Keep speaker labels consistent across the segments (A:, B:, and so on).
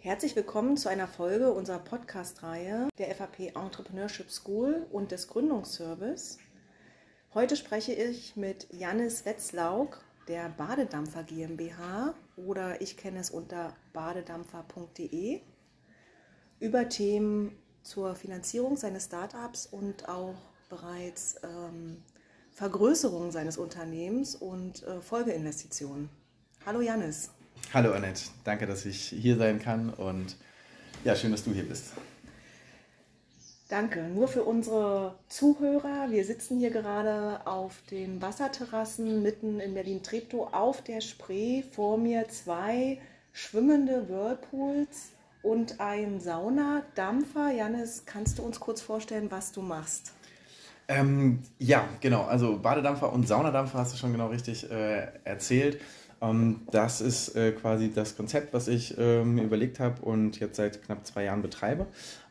A: Herzlich willkommen zu einer Folge unserer Podcast-Reihe der FAP Entrepreneurship School und des Gründungsservice. Heute spreche ich mit Janis Wetzlauk der Badedampfer GmbH oder ich kenne es unter badedampfer.de über Themen zur Finanzierung seines Startups und auch bereits ähm, Vergrößerung seines Unternehmens und äh, Folgeinvestitionen. Hallo Janis.
B: Hallo Annette, danke, dass ich hier sein kann und ja, schön, dass du hier bist.
A: Danke. Nur für unsere Zuhörer. Wir sitzen hier gerade auf den Wasserterrassen mitten in Berlin-Treptow auf der Spree. Vor mir zwei schwimmende Whirlpools und ein Saunadampfer. Janis, kannst du uns kurz vorstellen, was du machst?
B: Ähm, ja, genau. Also Badedampfer und Saunadampfer hast du schon genau richtig äh, erzählt. Ähm, das ist äh, quasi das Konzept, was ich äh, mir überlegt habe und jetzt seit knapp zwei Jahren betreibe.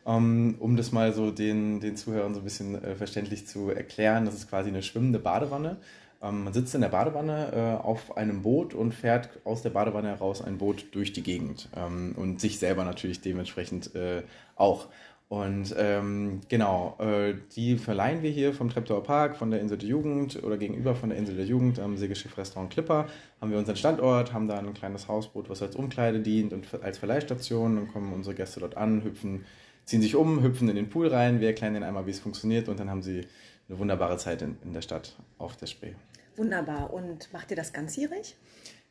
B: Ähm, um das mal so den, den Zuhörern so ein bisschen äh, verständlich zu erklären, das ist quasi eine schwimmende Badewanne. Ähm, man sitzt in der Badewanne äh, auf einem Boot und fährt aus der Badewanne heraus ein Boot durch die Gegend ähm, und sich selber natürlich dementsprechend äh, auch. Und ähm, genau, äh, die verleihen wir hier vom Treptower Park, von der Insel der Jugend oder gegenüber von der Insel der Jugend am Segelschiff Restaurant Clipper. Haben wir unseren Standort, haben da ein kleines Hausboot, was als Umkleide dient und als Verleihstation. Dann kommen unsere Gäste dort an, hüpfen, ziehen sich um, hüpfen in den Pool rein. Wir erklären ihnen einmal, wie es funktioniert und dann haben sie eine wunderbare Zeit in, in der Stadt auf der Spree.
A: Wunderbar. Und macht ihr das ganzjährig?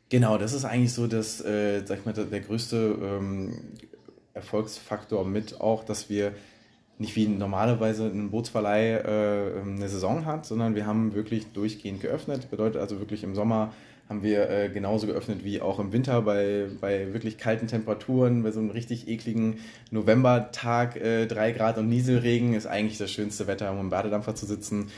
B: Genau, das ist eigentlich so das, äh, sag ich mal, der größte ähm, Erfolgsfaktor mit auch, dass wir nicht wie normalerweise ein Bootsverleih äh, eine Saison hat, sondern wir haben wirklich durchgehend geöffnet. Bedeutet also wirklich im Sommer haben wir äh, genauso geöffnet wie auch im Winter bei, bei wirklich kalten Temperaturen, bei so einem richtig ekligen Novembertag, äh, 3 Grad und Nieselregen ist eigentlich das schönste Wetter, um im Badedampfer zu sitzen.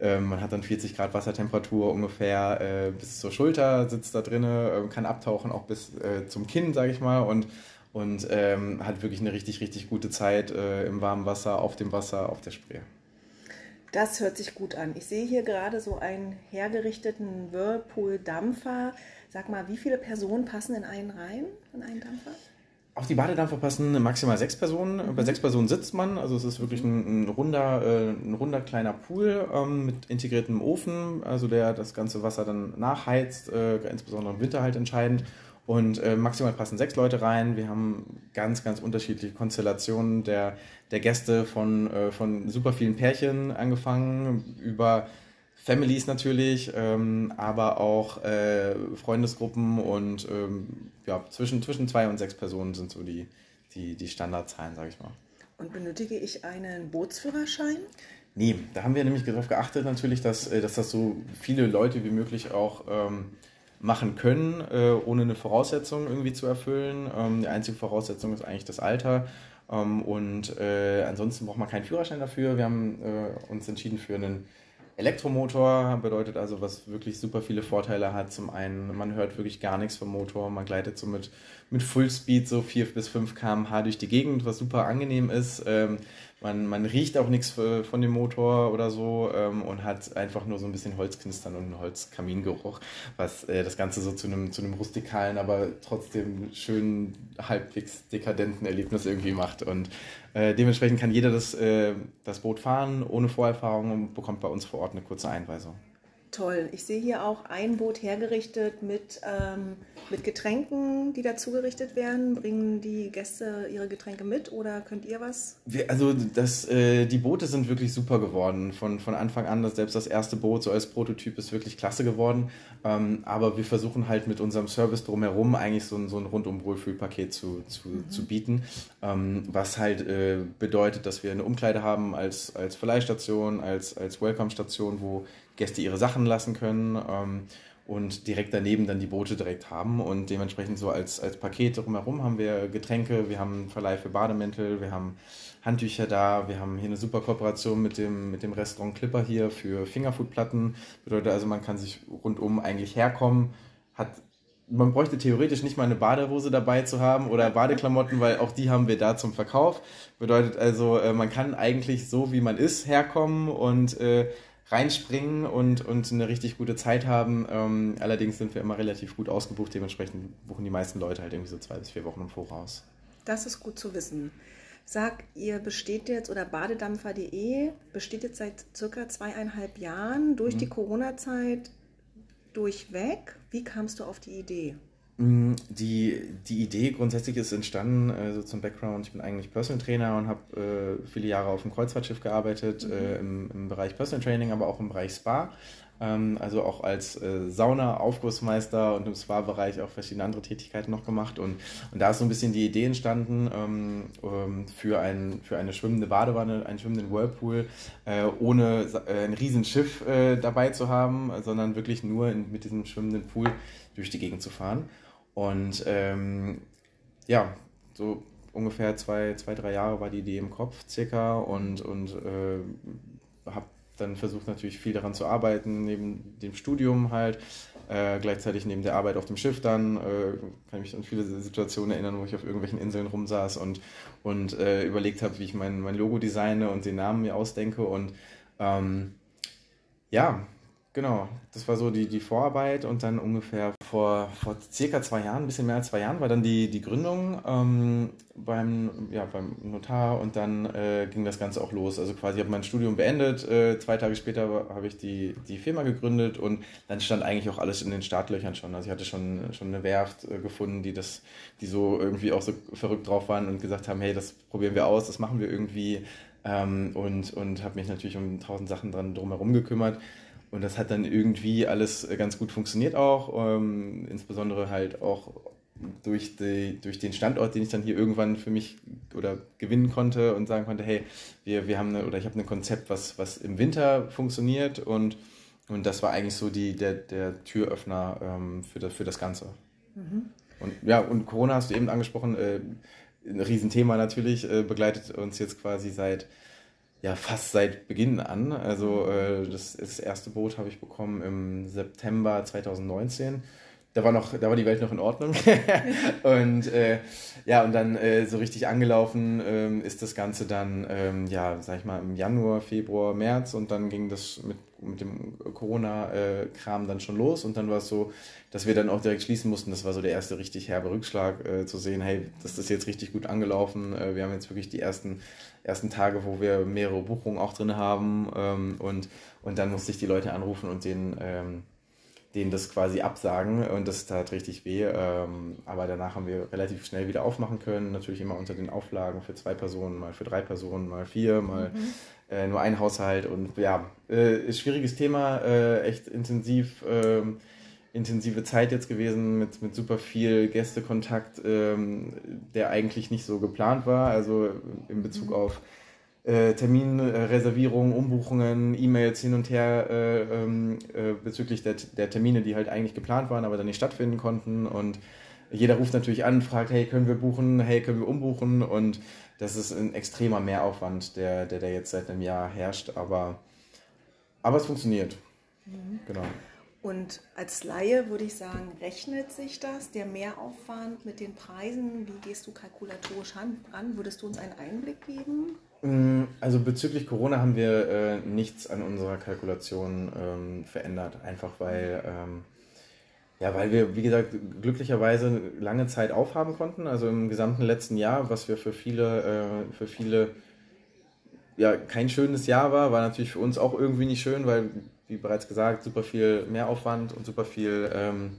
B: Ähm, man hat dann 40 Grad Wassertemperatur ungefähr äh, bis zur Schulter, sitzt da drinnen, äh, kann abtauchen auch bis äh, zum Kinn, sage ich mal, und und ähm, hat wirklich eine richtig, richtig gute Zeit äh, im warmen Wasser, auf dem Wasser, auf der Spree.
A: Das hört sich gut an. Ich sehe hier gerade so einen hergerichteten Whirlpool-Dampfer. Sag mal, wie viele Personen passen in einen rein, in einen Dampfer?
B: Auf die Badedampfer passen maximal sechs Personen. Mhm. Bei sechs Personen sitzt man. Also es ist wirklich ein, ein runder, äh, ein runder kleiner Pool ähm, mit integriertem Ofen, also der das ganze Wasser dann nachheizt, äh, insbesondere im Winter halt entscheidend. Und äh, maximal passen sechs Leute rein. Wir haben ganz, ganz unterschiedliche Konstellationen der, der Gäste von, äh, von super vielen Pärchen angefangen, über Families natürlich, ähm, aber auch äh, Freundesgruppen und ähm, ja, zwischen, zwischen zwei und sechs Personen sind so die, die, die Standardzahlen, sage ich mal.
A: Und benötige ich einen Bootsführerschein?
B: Nee, da haben wir nämlich darauf geachtet natürlich, dass, äh, dass das so viele Leute wie möglich auch ähm, machen können, äh, ohne eine Voraussetzung irgendwie zu erfüllen. Ähm, die einzige Voraussetzung ist eigentlich das Alter. Ähm, und äh, ansonsten braucht man keinen Führerschein dafür. Wir haben äh, uns entschieden für einen Elektromotor, bedeutet also, was wirklich super viele Vorteile hat. Zum einen, man hört wirklich gar nichts vom Motor, man gleitet so mit, mit Fullspeed so 4 bis 5 km/h durch die Gegend, was super angenehm ist. Ähm, man, man riecht auch nichts von dem Motor oder so ähm, und hat einfach nur so ein bisschen Holzknistern und einen Holzkamingeruch, was äh, das Ganze so zu einem, zu rustikalen, aber trotzdem schönen, halbwegs dekadenten Erlebnis irgendwie macht. Und äh, dementsprechend kann jeder das, äh, das Boot fahren ohne Vorerfahrung und bekommt bei uns vor Ort eine kurze Einweisung.
A: Toll. Ich sehe hier auch ein Boot hergerichtet mit, ähm, mit Getränken, die dazugerichtet werden. Bringen die Gäste ihre Getränke mit oder könnt ihr was?
B: Wir, also das, äh, die Boote sind wirklich super geworden. Von, von Anfang an, das, selbst das erste Boot so als Prototyp ist wirklich klasse geworden. Ähm, aber wir versuchen halt mit unserem Service drumherum eigentlich so ein, so ein rundum Wohlfühlpaket zu, zu, mhm. zu bieten. Ähm, was halt äh, bedeutet, dass wir eine Umkleide haben als, als Verleihstation, als, als Welcome-Station, wo Gäste ihre Sachen lassen können ähm, und direkt daneben dann die Boote direkt haben. Und dementsprechend so als, als Paket drumherum haben wir Getränke, wir haben Verleih für Bademäntel, wir haben Handtücher da, wir haben hier eine super Kooperation mit dem, mit dem Restaurant Clipper hier für Fingerfoodplatten. Bedeutet also, man kann sich rundum eigentlich herkommen, hat man bräuchte theoretisch nicht mal eine Badehose dabei zu haben oder Badeklamotten, weil auch die haben wir da zum Verkauf. Bedeutet also, äh, man kann eigentlich so, wie man ist, herkommen und äh, reinspringen und, und eine richtig gute Zeit haben. Ähm, allerdings sind wir immer relativ gut ausgebucht, dementsprechend buchen die meisten Leute halt irgendwie so zwei bis vier Wochen im Voraus.
A: Das ist gut zu wissen. Sag, ihr besteht jetzt oder badedampfer.de besteht jetzt seit circa zweieinhalb Jahren durch mhm. die Corona-Zeit durchweg. Wie kamst du auf die Idee?
B: Mm, die, die Idee grundsätzlich ist entstanden, also zum Background, ich bin eigentlich Personal Trainer und habe äh, viele Jahre auf dem Kreuzfahrtschiff gearbeitet, mhm. äh, im, im Bereich Personal Training, aber auch im Bereich Spa. Ähm, also auch als äh, Sauna-Aufgussmeister und im Spa-Bereich auch verschiedene andere Tätigkeiten noch gemacht. Und, und da ist so ein bisschen die Idee entstanden ähm, ähm, für, ein, für eine schwimmende Badewanne, einen schwimmenden Whirlpool, äh, ohne äh, ein Riesenschiff dabei zu haben, sondern wirklich nur in, mit diesem schwimmenden Pool durch die Gegend zu fahren. Und ähm, ja, so ungefähr zwei, zwei, drei Jahre war die Idee im Kopf circa und, und äh, habe dann versucht natürlich viel daran zu arbeiten, neben dem Studium halt, äh, gleichzeitig neben der Arbeit auf dem Schiff dann, äh, kann ich mich an viele Situationen erinnern, wo ich auf irgendwelchen Inseln rumsaß und, und äh, überlegt habe, wie ich mein, mein Logo designe und den Namen mir ausdenke und ähm, ja, Genau, das war so die, die Vorarbeit und dann ungefähr vor, vor circa zwei Jahren, ein bisschen mehr als zwei Jahren, war dann die, die Gründung ähm, beim, ja, beim Notar und dann äh, ging das Ganze auch los. Also quasi habe mein Studium beendet, äh, zwei Tage später habe ich die, die Firma gegründet und dann stand eigentlich auch alles in den Startlöchern schon. Also ich hatte schon, schon eine Werft äh, gefunden, die, das, die so irgendwie auch so verrückt drauf waren und gesagt haben, hey, das probieren wir aus, das machen wir irgendwie ähm, und, und habe mich natürlich um tausend Sachen dran drumherum gekümmert. Und das hat dann irgendwie alles äh, ganz gut funktioniert auch, ähm, insbesondere halt auch durch, die, durch den Standort, den ich dann hier irgendwann für mich oder gewinnen konnte und sagen konnte, hey, wir, wir haben eine, oder ich habe ein Konzept, was, was im Winter funktioniert und, und das war eigentlich so die, der, der Türöffner ähm, für, das, für das Ganze. Mhm. Und ja, und Corona hast du eben angesprochen, äh, ein Riesenthema natürlich, äh, begleitet uns jetzt quasi seit ja fast seit Beginn an. Also äh, das, das erste Boot habe ich bekommen im September 2019. Da war noch, da war die Welt noch in Ordnung. und äh, ja, und dann äh, so richtig angelaufen ähm, ist das Ganze dann, ähm, ja, sag ich mal, im Januar, Februar, März und dann ging das mit, mit dem Corona-Kram dann schon los und dann war es so, dass wir dann auch direkt schließen mussten. Das war so der erste richtig herbe Rückschlag, äh, zu sehen, hey, das ist jetzt richtig gut angelaufen. Äh, wir haben jetzt wirklich die ersten ersten Tage, wo wir mehrere Buchungen auch drin haben ähm, und, und dann musste ich die Leute anrufen und denen, ähm, denen das quasi absagen und das tat richtig weh. Ähm, aber danach haben wir relativ schnell wieder aufmachen können, natürlich immer unter den Auflagen für zwei Personen, mal für drei Personen, mal vier, mal mhm. äh, nur ein Haushalt und ja, äh, ist schwieriges Thema, äh, echt intensiv. Äh, intensive Zeit jetzt gewesen mit, mit super viel Gästekontakt, ähm, der eigentlich nicht so geplant war. Also in Bezug mhm. auf äh, Terminreservierungen, Umbuchungen, E-Mails hin und her äh, ähm, äh, bezüglich der, der Termine, die halt eigentlich geplant waren, aber dann nicht stattfinden konnten. Und jeder ruft natürlich an, fragt, hey, können wir buchen, hey, können wir umbuchen? Und das ist ein extremer Mehraufwand, der, der, der jetzt seit einem Jahr herrscht, aber, aber es funktioniert. Mhm.
A: Genau. Und als Laie würde ich sagen, rechnet sich das, der Mehraufwand mit den Preisen? Wie gehst du kalkulatorisch an? Würdest du uns einen Einblick geben?
B: Mm, also bezüglich Corona haben wir äh, nichts an unserer Kalkulation ähm, verändert, einfach weil, ähm, ja, weil wir, wie gesagt, glücklicherweise lange Zeit aufhaben konnten. Also im gesamten letzten Jahr, was wir für viele, äh, für viele ja, kein schönes Jahr war, war natürlich für uns auch irgendwie nicht schön, weil wie bereits gesagt, super viel Mehraufwand und super viel ähm,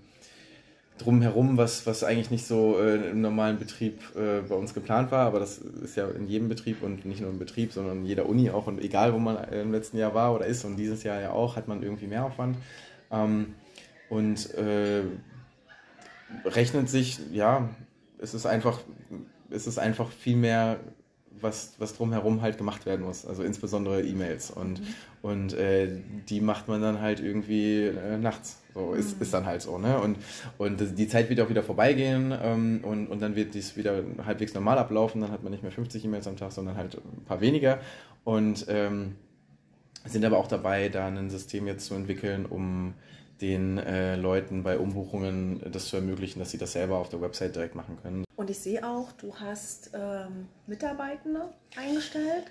B: drumherum, was, was eigentlich nicht so äh, im normalen Betrieb äh, bei uns geplant war. Aber das ist ja in jedem Betrieb und nicht nur im Betrieb, sondern in jeder Uni auch. Und egal, wo man im letzten Jahr war oder ist und dieses Jahr ja auch, hat man irgendwie Mehraufwand. Ähm, und äh, rechnet sich, ja, es ist einfach, es ist einfach viel mehr was, was drumherum halt gemacht werden muss. Also insbesondere E-Mails. Und, mhm. und äh, die macht man dann halt irgendwie äh, nachts. So ist, mhm. ist dann halt so. Ne? Und, und die Zeit wird auch wieder vorbeigehen ähm, und, und dann wird dies wieder halbwegs normal ablaufen. Dann hat man nicht mehr 50 E-Mails am Tag, sondern halt ein paar weniger. Und ähm, sind aber auch dabei, da ein System jetzt zu entwickeln, um den äh, Leuten bei Umbuchungen das zu ermöglichen, dass sie das selber auf der Website direkt machen können.
A: Und ich sehe auch, du hast ähm, Mitarbeitende eingestellt.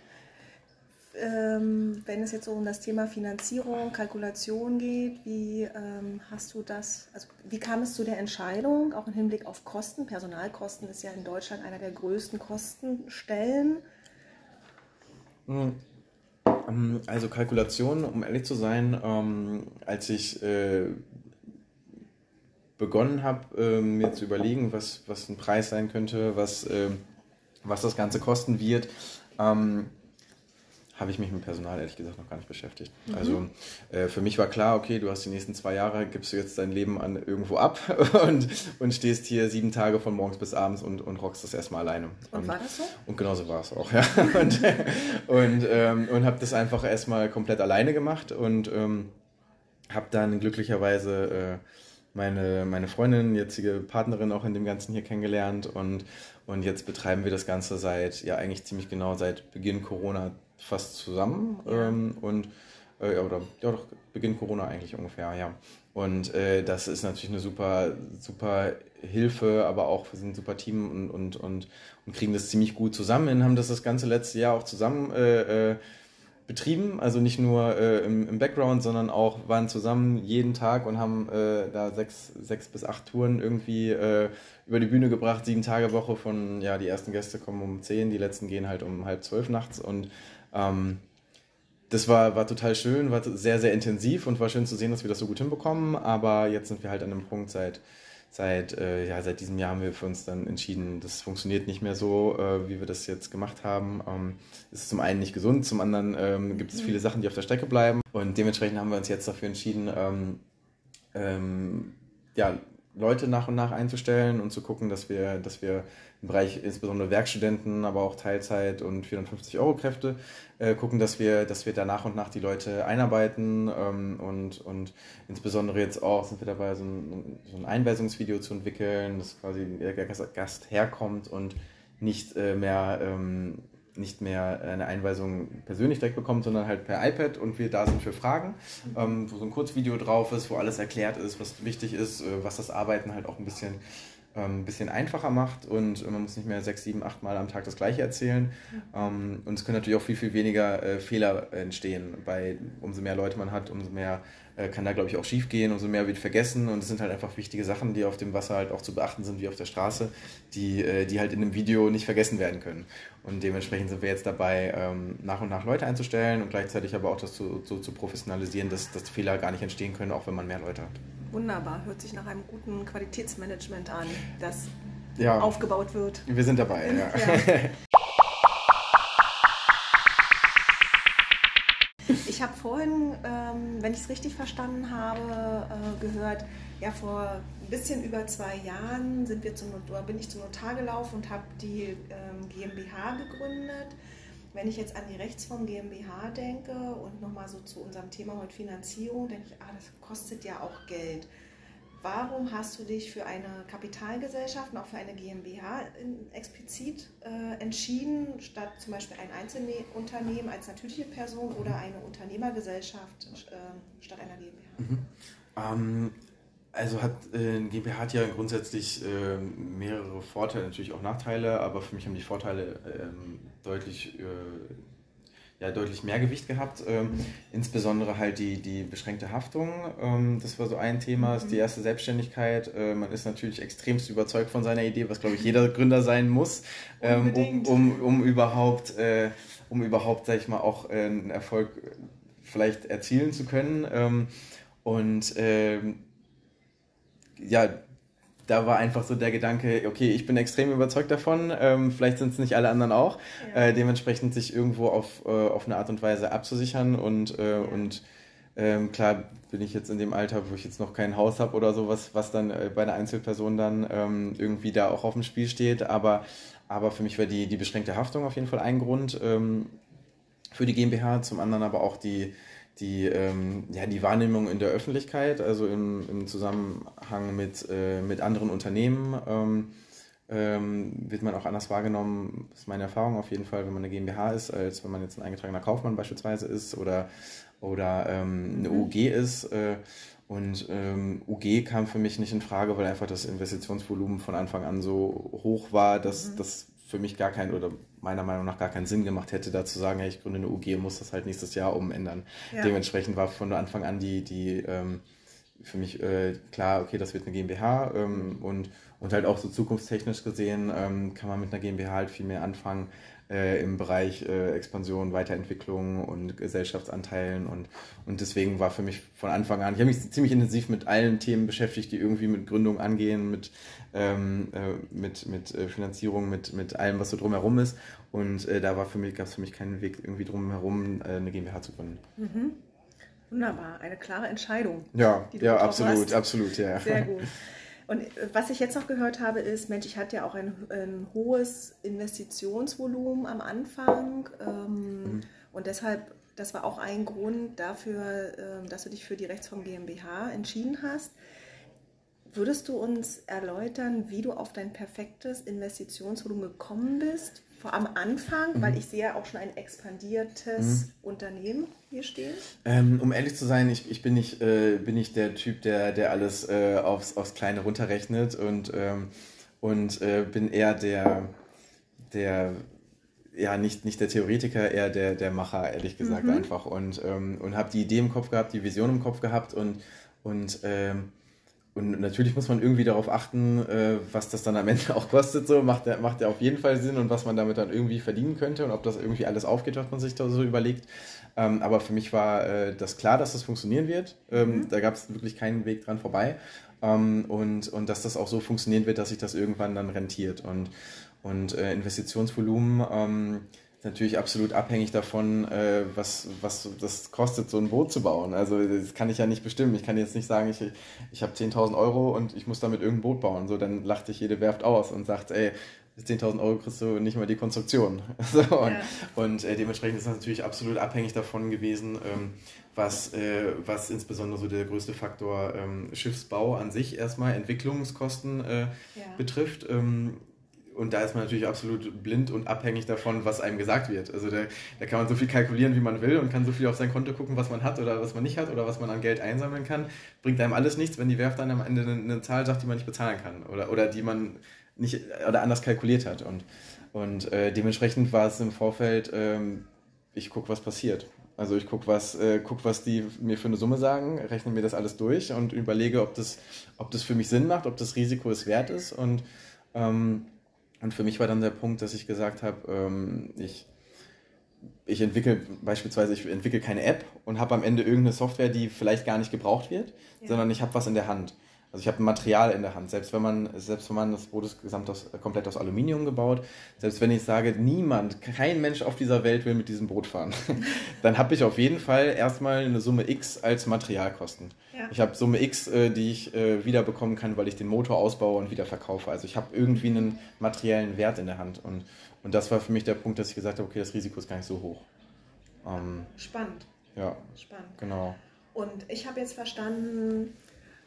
A: Ähm, wenn es jetzt so um das Thema Finanzierung, Kalkulation geht, wie ähm, hast du das, also wie kam es zu der Entscheidung, auch im Hinblick auf Kosten? Personalkosten ist ja in Deutschland einer der größten Kostenstellen.
B: Hm. Ähm, also Kalkulation, um ehrlich zu sein, ähm, als ich äh, begonnen habe, äh, mir zu überlegen, was, was ein Preis sein könnte, was, äh, was das Ganze kosten wird, ähm, habe ich mich mit Personal ehrlich gesagt noch gar nicht beschäftigt. Mhm. Also äh, für mich war klar, okay, du hast die nächsten zwei Jahre, gibst du jetzt dein Leben an irgendwo ab und, und stehst hier sieben Tage von morgens bis abends und, und rockst das erstmal alleine.
A: Und, und war das so?
B: Und genauso war es auch, ja. und und, ähm, und habe das einfach erstmal komplett alleine gemacht und ähm, habe dann glücklicherweise äh, meine, meine Freundin, jetzige Partnerin auch in dem Ganzen hier kennengelernt und, und jetzt betreiben wir das Ganze seit, ja eigentlich ziemlich genau seit Beginn Corona fast zusammen ja. ähm, und äh, oder ja doch Beginn Corona eigentlich ungefähr, ja. Und äh, das ist natürlich eine super, super Hilfe, aber auch wir sind ein super Team und, und, und, und kriegen das ziemlich gut zusammen, haben das das ganze letzte Jahr auch zusammen äh, äh, betrieben, also nicht nur äh, im, im, Background, sondern auch waren zusammen jeden Tag und haben äh, da sechs, sechs bis acht Touren irgendwie äh, über die Bühne gebracht, sieben Tage Woche von, ja, die ersten Gäste kommen um zehn, die letzten gehen halt um halb zwölf nachts und ähm, das war, war total schön, war sehr, sehr intensiv und war schön zu sehen, dass wir das so gut hinbekommen. Aber jetzt sind wir halt an einem Punkt, seit, seit, äh, ja, seit diesem Jahr haben wir für uns dann entschieden, das funktioniert nicht mehr so, äh, wie wir das jetzt gemacht haben. Ähm, es ist zum einen nicht gesund, zum anderen ähm, gibt es viele Sachen, die auf der Strecke bleiben. Und dementsprechend haben wir uns jetzt dafür entschieden, ähm, ähm ja, Leute nach und nach einzustellen und zu gucken, dass wir, dass wir im Bereich insbesondere Werkstudenten, aber auch Teilzeit und 450 Euro Kräfte äh, gucken, dass wir, dass wir da nach und nach die Leute einarbeiten ähm, und, und insbesondere jetzt auch sind wir dabei, so ein, so ein Einweisungsvideo zu entwickeln, dass quasi der Gast herkommt und nicht äh, mehr ähm, nicht mehr eine Einweisung persönlich direkt bekommt, sondern halt per iPad und wir da sind für Fragen, ähm, wo so ein Kurzvideo drauf ist, wo alles erklärt ist, was wichtig ist, äh, was das Arbeiten halt auch ein bisschen ein ähm, bisschen einfacher macht und man muss nicht mehr sechs, sieben, acht Mal am Tag das Gleiche erzählen. Mhm. und es können natürlich auch viel, viel weniger äh, Fehler entstehen. Bei umso mehr Leute man hat, umso mehr äh, kann da, glaube ich, auch schief gehen, umso mehr wird vergessen. Und es sind halt einfach wichtige Sachen, die auf dem Wasser halt auch zu beachten sind, wie auf der Straße, die, äh, die halt in einem Video nicht vergessen werden können. Und dementsprechend sind wir jetzt dabei, ähm, nach und nach Leute einzustellen und gleichzeitig aber auch das zu, so zu professionalisieren, dass, dass Fehler gar nicht entstehen können, auch wenn man mehr Leute hat.
A: Wunderbar, hört sich nach einem guten Qualitätsmanagement an, das ja, aufgebaut wird.
B: Wir sind dabei, ja. ja.
A: Ich habe vorhin, ähm, wenn ich es richtig verstanden habe, äh, gehört, ja, vor ein bisschen über zwei Jahren sind wir zum, bin ich zum Notar gelaufen und habe die ähm, GmbH gegründet. Wenn ich jetzt an die Rechtsform GmbH denke und nochmal so zu unserem Thema heute Finanzierung, denke ich, ah, das kostet ja auch Geld. Warum hast du dich für eine Kapitalgesellschaft und auch für eine GmbH explizit äh, entschieden, statt zum Beispiel ein Einzelunternehmen als natürliche Person oder eine Unternehmergesellschaft äh, statt einer GmbH?
B: Mhm. Ähm, also hat äh, GmbH hat ja grundsätzlich äh, mehrere Vorteile, natürlich auch Nachteile, aber für mich haben die Vorteile ähm, deutlich, äh, ja, deutlich mehr Gewicht gehabt. Ähm, mhm. Insbesondere halt die, die beschränkte Haftung. Ähm, das war so ein Thema, mhm. ist die erste Selbstständigkeit. Äh, man ist natürlich extremst überzeugt von seiner Idee, was glaube ich jeder Gründer sein muss, ähm, um, um, um überhaupt, äh, um überhaupt, sag ich mal, auch äh, einen Erfolg vielleicht erzielen zu können. Ähm, und ähm, ja, da war einfach so der Gedanke, okay, ich bin extrem überzeugt davon, ähm, vielleicht sind es nicht alle anderen auch, ja. äh, dementsprechend sich irgendwo auf, äh, auf eine Art und Weise abzusichern und, äh, ja. und ähm, klar bin ich jetzt in dem Alter, wo ich jetzt noch kein Haus habe oder so, was, was dann äh, bei einer Einzelperson dann ähm, irgendwie da auch auf dem Spiel steht, aber, aber für mich war die, die beschränkte Haftung auf jeden Fall ein Grund ähm, für die GmbH, zum anderen aber auch die, die, ähm, ja, die Wahrnehmung in der Öffentlichkeit, also im, im Zusammenhang mit, äh, mit anderen Unternehmen, ähm, ähm, wird man auch anders wahrgenommen, das ist meine Erfahrung auf jeden Fall, wenn man eine GmbH ist, als wenn man jetzt ein eingetragener Kaufmann beispielsweise ist oder, oder ähm, eine mhm. UG ist. Äh, und ähm, UG kam für mich nicht in Frage, weil einfach das Investitionsvolumen von Anfang an so hoch war, dass mhm. das für mich gar keinen oder meiner Meinung nach gar keinen Sinn gemacht hätte, da zu sagen, hey, ich gründe eine UG und muss das halt nächstes Jahr umändern. Ja. Dementsprechend war von Anfang an die, die ähm, für mich äh, klar, okay, das wird eine GmbH ähm, und, und halt auch so zukunftstechnisch gesehen ähm, kann man mit einer GmbH halt viel mehr anfangen äh, im Bereich äh, Expansion, Weiterentwicklung und Gesellschaftsanteilen und, und deswegen war für mich von Anfang an, ich habe mich ziemlich intensiv mit allen Themen beschäftigt, die irgendwie mit Gründung angehen, mit, ähm, äh, mit, mit äh, Finanzierung, mit, mit allem, was so drumherum ist und äh, da war für mich, gab es für mich keinen Weg irgendwie drumherum, äh, eine GmbH zu gründen.
A: Mhm. Wunderbar, eine klare Entscheidung.
B: Ja, ja, absolut, hast. absolut, ja.
A: Sehr gut. Und äh, was ich jetzt noch gehört habe, ist, Mensch, ich hatte ja auch ein, ein hohes Investitionsvolumen am Anfang ähm, mhm. und deshalb, das war auch ein Grund dafür, äh, dass du dich für die Rechtsform GmbH entschieden hast. Würdest du uns erläutern, wie du auf dein perfektes Investitionsvolumen gekommen bist? vor am Anfang, mhm. weil ich sehe auch schon ein expandiertes mhm. Unternehmen hier stehen?
B: Ähm, um ehrlich zu sein, ich, ich bin, nicht, äh, bin nicht der Typ, der, der alles äh, aufs, aufs Kleine runterrechnet und, ähm, und äh, bin eher der, der ja, nicht, nicht der Theoretiker, eher der, der Macher, ehrlich gesagt, mhm. einfach. Und, ähm, und habe die Idee im Kopf gehabt, die Vision im Kopf gehabt und, und ähm, und natürlich muss man irgendwie darauf achten, äh, was das dann am Ende auch kostet. So macht ja, macht ja auf jeden Fall Sinn und was man damit dann irgendwie verdienen könnte und ob das irgendwie alles aufgeht, was man sich da so überlegt. Ähm, aber für mich war äh, das klar, dass das funktionieren wird. Ähm, mhm. Da gab es wirklich keinen Weg dran vorbei. Ähm, und, und dass das auch so funktionieren wird, dass sich das irgendwann dann rentiert. Und, und äh, Investitionsvolumen natürlich absolut abhängig davon, äh, was, was das kostet, so ein Boot zu bauen. Also das kann ich ja nicht bestimmen. Ich kann jetzt nicht sagen, ich, ich habe 10.000 Euro und ich muss damit irgendein Boot bauen. So, dann lacht dich jede Werft aus und sagt, ey, 10.000 Euro kriegst du nicht mal die Konstruktion. so, und, ja. und äh, dementsprechend ist das natürlich absolut abhängig davon gewesen, ähm, was, äh, was insbesondere so der größte Faktor ähm, Schiffsbau an sich erstmal Entwicklungskosten äh, ja. betrifft. Ähm, und da ist man natürlich absolut blind und abhängig davon, was einem gesagt wird. Also da, da kann man so viel kalkulieren, wie man will und kann so viel auf sein Konto gucken, was man hat oder was man nicht hat oder was man an Geld einsammeln kann. Bringt einem alles nichts, wenn die Werft dann am Ende eine, eine Zahl sagt, die man nicht bezahlen kann oder, oder die man nicht oder anders kalkuliert hat. Und, und äh, dementsprechend war es im Vorfeld, ähm, ich gucke, was passiert. Also ich gucke, was, äh, guck, was die mir für eine Summe sagen, rechne mir das alles durch und überlege, ob das, ob das für mich Sinn macht, ob das Risiko es wert ist. Und ähm, und für mich war dann der Punkt, dass ich gesagt habe, ähm, ich, ich entwickle beispielsweise, ich entwickle keine App und habe am Ende irgendeine Software, die vielleicht gar nicht gebraucht wird, ja. sondern ich habe was in der Hand. Also ich habe ein Material in der Hand. Selbst wenn man, selbst wenn man das Boot ist gesamt aus, komplett aus Aluminium gebaut, selbst wenn ich sage, niemand, kein Mensch auf dieser Welt will mit diesem Boot fahren, dann habe ich auf jeden Fall erstmal eine Summe X als Materialkosten. Ja. Ich habe Summe X, äh, die ich äh, wiederbekommen kann, weil ich den Motor ausbaue und wieder verkaufe. Also ich habe irgendwie einen materiellen Wert in der Hand. Und, und das war für mich der Punkt, dass ich gesagt habe, okay, das Risiko ist gar nicht so hoch.
A: Ähm, Spannend.
B: Ja.
A: Spannend.
B: Genau.
A: Und ich habe jetzt verstanden,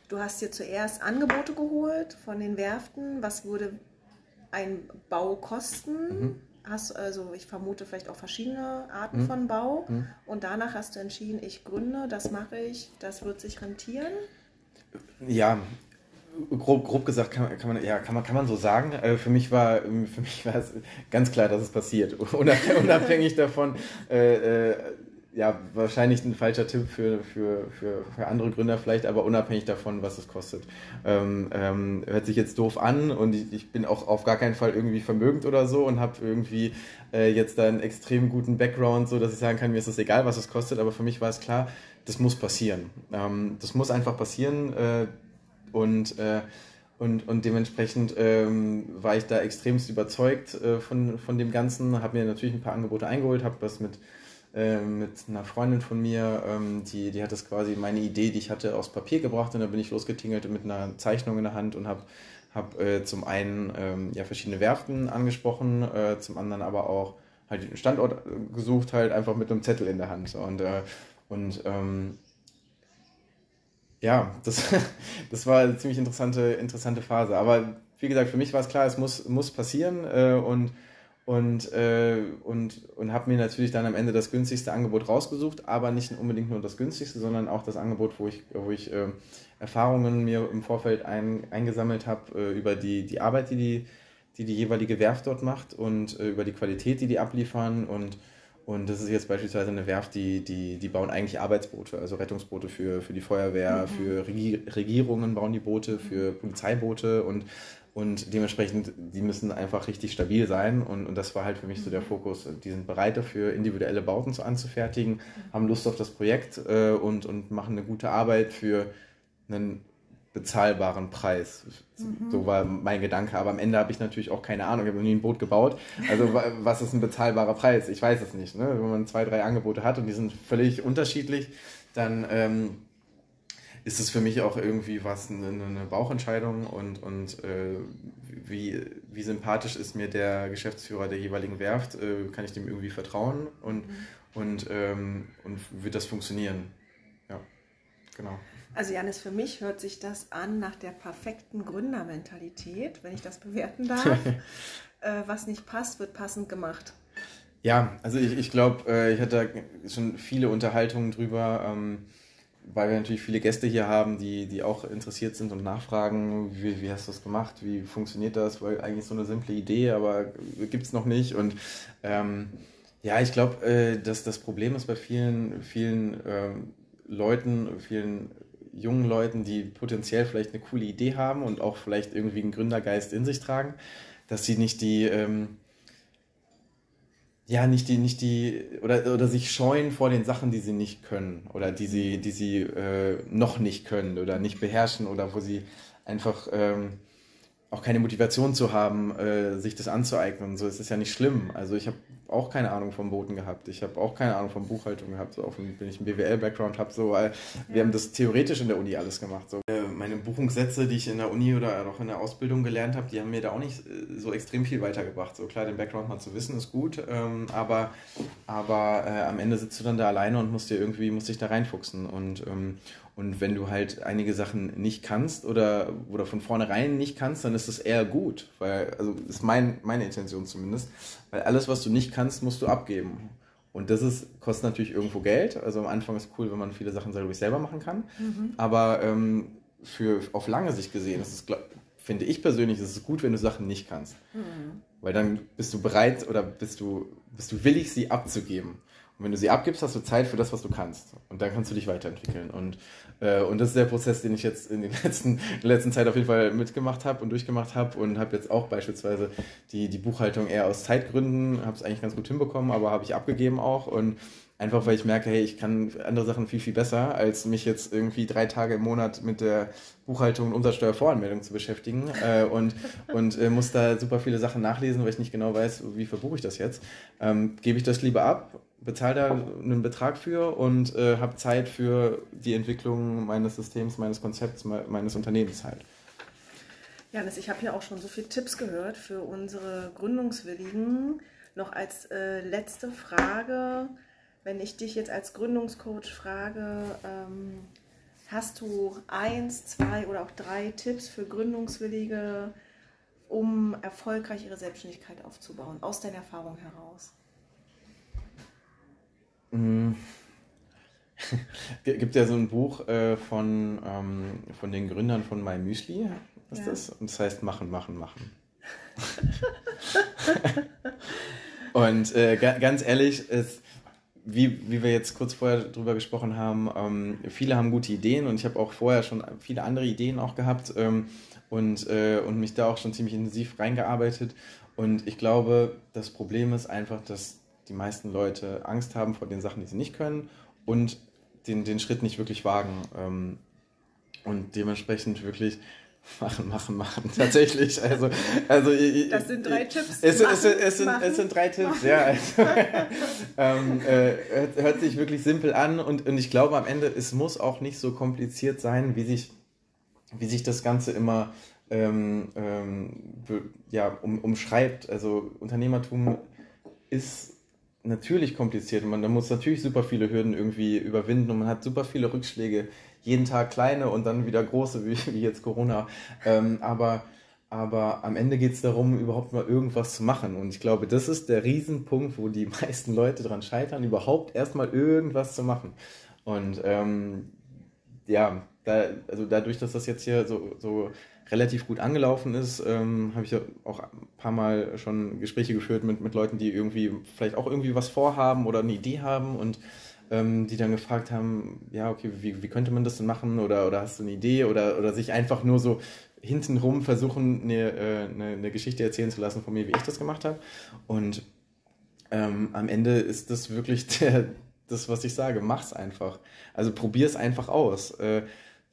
A: Du hast dir zuerst Angebote geholt von den Werften. Was würde ein Bau kosten? Mhm. Hast also, ich vermute vielleicht auch verschiedene Arten mhm. von Bau. Mhm. Und danach hast du entschieden, ich gründe, das mache ich, das wird sich rentieren.
B: Ja, grob, grob gesagt kann, kann, man, ja, kann, man, kann man so sagen. Äh, für mich war, für mich war es ganz klar, dass es passiert. Unabhängig davon, äh, äh, ja, wahrscheinlich ein falscher Tipp für, für, für, für andere Gründer vielleicht, aber unabhängig davon, was es kostet. Ähm, ähm, hört sich jetzt doof an und ich, ich, bin auch auf gar keinen Fall irgendwie vermögend oder so und habe irgendwie äh, jetzt da einen extrem guten Background, so dass ich sagen kann, mir ist es egal, was es kostet, aber für mich war es klar, das muss passieren. Ähm, das muss einfach passieren äh, und äh, und, und dementsprechend ähm, war ich da extremst überzeugt äh, von, von dem Ganzen, habe mir natürlich ein paar Angebote eingeholt, habe was mit äh, mit einer Freundin von mir, ähm, die, die hat das quasi meine Idee, die ich hatte, aus Papier gebracht und dann bin ich losgetingelt mit einer Zeichnung in der Hand und habe hab, äh, zum einen ähm, ja, verschiedene Werften angesprochen, äh, zum anderen aber auch halt den Standort äh, gesucht, halt einfach mit einem Zettel in der Hand. Und, äh, und ähm, ja, das, das war eine ziemlich interessante, interessante Phase. Aber wie gesagt, für mich war es klar, es muss, muss passieren und und, äh, und, und habe mir natürlich dann am Ende das günstigste Angebot rausgesucht, aber nicht unbedingt nur das günstigste, sondern auch das Angebot, wo ich, wo ich äh, Erfahrungen mir im Vorfeld ein, eingesammelt habe äh, über die, die Arbeit, die die, die die jeweilige Werft dort macht und äh, über die Qualität, die die abliefern und und das ist jetzt beispielsweise eine Werft, die, die, die bauen eigentlich Arbeitsboote, also Rettungsboote für, für die Feuerwehr, mhm. für Regierungen bauen die Boote, für Polizeiboote und und dementsprechend, die müssen einfach richtig stabil sein. Und, und das war halt für mich so der mhm. Fokus. Die sind bereit dafür, individuelle Bauten anzufertigen, mhm. haben Lust auf das Projekt äh, und, und machen eine gute Arbeit für einen bezahlbaren Preis. Mhm. So war mein Gedanke. Aber am Ende habe ich natürlich auch keine Ahnung. Ich habe nie ein Boot gebaut. Also was ist ein bezahlbarer Preis? Ich weiß es nicht. Ne? Wenn man zwei, drei Angebote hat und die sind völlig unterschiedlich, dann ähm, ist es für mich auch irgendwie was eine, eine Bauchentscheidung und, und äh, wie, wie sympathisch ist mir der Geschäftsführer der jeweiligen Werft, äh, kann ich dem irgendwie vertrauen und, mhm. und, ähm, und wird das funktionieren? Ja, genau.
A: Also Janis, für mich hört sich das an nach der perfekten Gründermentalität, wenn ich das bewerten darf. äh, was nicht passt, wird passend gemacht.
B: Ja, also ich, ich glaube, äh, ich hatte schon viele Unterhaltungen drüber. Ähm, weil wir natürlich viele Gäste hier haben, die, die auch interessiert sind und nachfragen, wie, wie hast du das gemacht, wie funktioniert das, weil eigentlich so eine simple Idee, aber gibt es noch nicht. Und ähm, ja, ich glaube, äh, dass das Problem ist bei vielen, vielen ähm, Leuten, vielen jungen Leuten, die potenziell vielleicht eine coole Idee haben und auch vielleicht irgendwie einen Gründergeist in sich tragen, dass sie nicht die... Ähm, ja, nicht die, nicht die, oder, oder sich scheuen vor den Sachen, die sie nicht können oder die sie, die sie äh, noch nicht können oder nicht beherrschen oder wo sie einfach ähm, auch keine Motivation zu haben, äh, sich das anzueignen. So ist es ja nicht schlimm. Also ich habe auch keine Ahnung vom Boten gehabt. Ich habe auch keine Ahnung von Buchhaltung gehabt, so auch wenn ich einen BWL-Background habe, so, weil ja. wir haben das theoretisch in der Uni alles gemacht. So. Äh, meine Buchungssätze, die ich in der Uni oder auch in der Ausbildung gelernt habe, die haben mir da auch nicht äh, so extrem viel weitergebracht. So klar, den Background mal zu wissen ist gut, ähm, aber, aber äh, am Ende sitzt du dann da alleine und musst dir irgendwie, musst dich da reinfuchsen. Und, ähm, und wenn du halt einige Sachen nicht kannst oder, oder von vornherein nicht kannst, dann ist das eher gut. Weil, also ist mein, meine Intention zumindest. Weil alles, was du nicht kannst, musst du abgeben. Und das ist, kostet natürlich irgendwo Geld. Also am Anfang ist es cool, wenn man viele Sachen selber machen kann. Mhm. Aber ähm, für auf lange Sicht gesehen ist es, finde ich persönlich, ist es gut, wenn du Sachen nicht kannst. Mhm. Weil dann bist du bereit oder bist du, bist du willig, sie abzugeben. Und wenn du sie abgibst, hast du Zeit für das, was du kannst. Und dann kannst du dich weiterentwickeln. Und, äh, und das ist der Prozess, den ich jetzt in, den letzten, in der letzten Zeit auf jeden Fall mitgemacht habe und durchgemacht habe. Und habe jetzt auch beispielsweise die, die Buchhaltung eher aus Zeitgründen, habe es eigentlich ganz gut hinbekommen, aber habe ich abgegeben auch. Und einfach weil ich merke, hey, ich kann andere Sachen viel, viel besser, als mich jetzt irgendwie drei Tage im Monat mit der Buchhaltung und Umsatzsteuervoranmeldung zu beschäftigen äh, und, und äh, muss da super viele Sachen nachlesen, weil ich nicht genau weiß, wie verbuche ich das jetzt. Ähm, gebe ich das lieber ab bezahle da einen Betrag für und äh, habe Zeit für die Entwicklung meines Systems, meines Konzepts, meines Unternehmens halt.
A: Janis, ich habe ja auch schon so viele Tipps gehört für unsere Gründungswilligen. Noch als äh, letzte Frage, wenn ich dich jetzt als Gründungscoach frage, ähm, hast du eins, zwei oder auch drei Tipps für Gründungswillige, um erfolgreich ihre Selbstständigkeit aufzubauen, aus deiner Erfahrung heraus?
B: Mhm. gibt ja so ein Buch äh, von, ähm, von den Gründern von My Müsli, ist ja. das? Und das heißt Machen, Machen, Machen. Und äh, ganz ehrlich, ist, wie, wie wir jetzt kurz vorher drüber gesprochen haben, ähm, viele haben gute Ideen und ich habe auch vorher schon viele andere Ideen auch gehabt ähm, und, äh, und mich da auch schon ziemlich intensiv reingearbeitet. Und ich glaube, das Problem ist einfach, dass die meisten Leute Angst haben vor den Sachen, die sie nicht können und den, den Schritt nicht wirklich wagen. Ähm, und dementsprechend wirklich machen, machen, machen. Tatsächlich. Also, also,
A: das sind drei Tipps.
B: Es, machen, es, es, sind, es sind drei Tipps, machen. ja. Also, ähm, äh, hört, hört, sich wirklich simpel an und, und ich glaube am Ende, es muss auch nicht so kompliziert sein, wie sich, wie sich das Ganze immer ähm, ähm, ja, um, umschreibt. Also Unternehmertum ist natürlich kompliziert und man da muss natürlich super viele Hürden irgendwie überwinden und man hat super viele Rückschläge, jeden Tag kleine und dann wieder große, wie, wie jetzt Corona. Ähm, aber, aber am Ende geht es darum, überhaupt mal irgendwas zu machen. Und ich glaube, das ist der Riesenpunkt, wo die meisten Leute dran scheitern, überhaupt erstmal irgendwas zu machen. Und ähm, ja, da, also dadurch, dass das jetzt hier so, so relativ gut angelaufen ist, ähm, habe ich auch ein paar Mal schon Gespräche geführt mit, mit Leuten, die irgendwie vielleicht auch irgendwie was vorhaben oder eine Idee haben und ähm, die dann gefragt haben, ja, okay, wie, wie könnte man das denn machen oder, oder hast du eine Idee oder, oder sich einfach nur so hintenrum versuchen, eine, äh, eine, eine Geschichte erzählen zu lassen von mir, wie ich das gemacht habe. Und ähm, am Ende ist das wirklich der, das, was ich sage, mach's einfach. Also probier es einfach aus. Äh,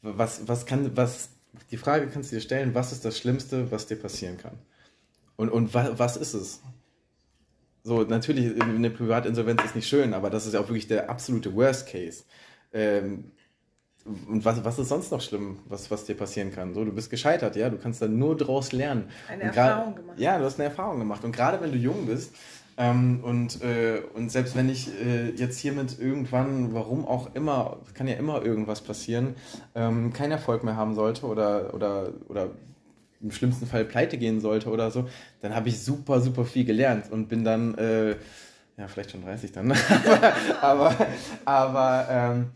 B: was, was kann, was, die Frage kannst du dir stellen, was ist das Schlimmste, was dir passieren kann? Und, und wa, was ist es? So, natürlich, eine Privatinsolvenz ist nicht schön, aber das ist ja auch wirklich der absolute Worst Case. Ähm, und was, was ist sonst noch schlimm, was, was dir passieren kann? So, du bist gescheitert, ja, du kannst dann nur daraus lernen.
A: Eine Erfahrung gemacht.
B: Ja, du hast eine Erfahrung gemacht. Und gerade wenn du jung bist, ähm, und, äh, und selbst wenn ich äh, jetzt hiermit irgendwann, warum auch immer, kann ja immer irgendwas passieren, ähm, keinen Erfolg mehr haben sollte oder, oder, oder im schlimmsten Fall pleite gehen sollte oder so, dann habe ich super, super viel gelernt und bin dann, äh, ja, vielleicht schon 30 dann, aber, aber, aber ähm,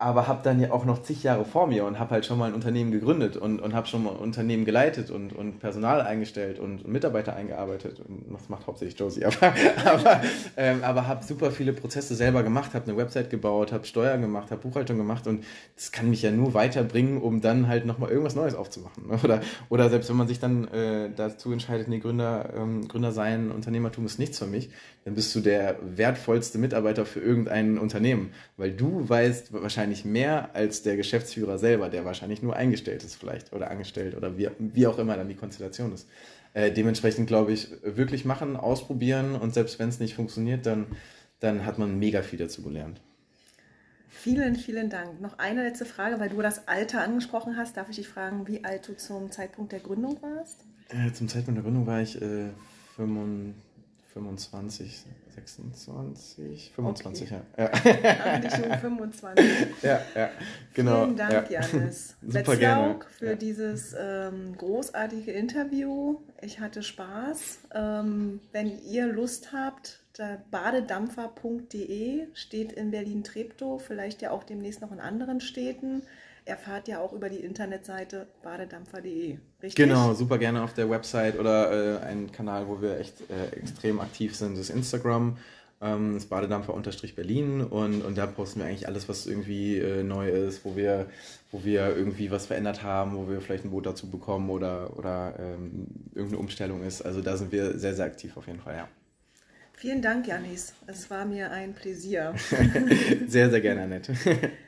B: aber habe dann ja auch noch zig Jahre vor mir und habe halt schon mal ein Unternehmen gegründet und, und habe schon mal ein Unternehmen geleitet und, und Personal eingestellt und, Mitarbeiter eingearbeitet. Und das macht hauptsächlich Josie, aber, aber, ähm, aber habe super viele Prozesse selber gemacht, habe eine Website gebaut, habe Steuern gemacht, habe Buchhaltung gemacht und das kann mich ja nur weiterbringen, um dann halt nochmal irgendwas Neues aufzumachen. Ne? Oder, oder selbst wenn man sich dann äh, dazu entscheidet, nee, Gründer, ähm, Gründer sein, Unternehmertum ist nichts für mich, dann bist du der wertvollste Mitarbeiter für irgendein Unternehmen, weil du weißt wahrscheinlich mehr als der Geschäftsführer selber, der wahrscheinlich nur eingestellt ist vielleicht oder angestellt oder wie, wie auch immer dann die Konstellation ist. Äh, dementsprechend glaube ich, wirklich machen, ausprobieren und selbst wenn es nicht funktioniert, dann, dann hat man mega viel dazu gelernt.
A: Vielen, vielen Dank. Noch eine letzte Frage, weil du das Alter angesprochen hast. Darf ich dich fragen, wie alt du zum Zeitpunkt der Gründung warst?
B: Äh, zum Zeitpunkt der Gründung war ich äh, 25. 25, 26, 25, okay. ja.
A: ja. Nur 25.
B: ja, ja, genau.
A: Vielen Dank,
B: ja.
A: Janis.
B: Super gerne.
A: für ja. dieses ähm, großartige Interview. Ich hatte Spaß. Ähm, wenn ihr Lust habt, badedampfer.de steht in Berlin-Treptow, vielleicht ja auch demnächst noch in anderen Städten erfahrt ja auch über die Internetseite badedampfer.de,
B: richtig? Genau, super gerne auf der Website oder äh, ein Kanal, wo wir echt äh, extrem aktiv sind, ist Instagram. Ähm, das Badedampfer-Berlin und, und da posten wir eigentlich alles, was irgendwie äh, neu ist, wo wir, wo wir irgendwie was verändert haben, wo wir vielleicht ein Boot dazu bekommen oder, oder ähm, irgendeine Umstellung ist. Also da sind wir sehr, sehr aktiv auf jeden Fall, ja.
A: Vielen Dank, Janis. Es war mir ein Pläsier.
B: sehr, sehr gerne, Annette.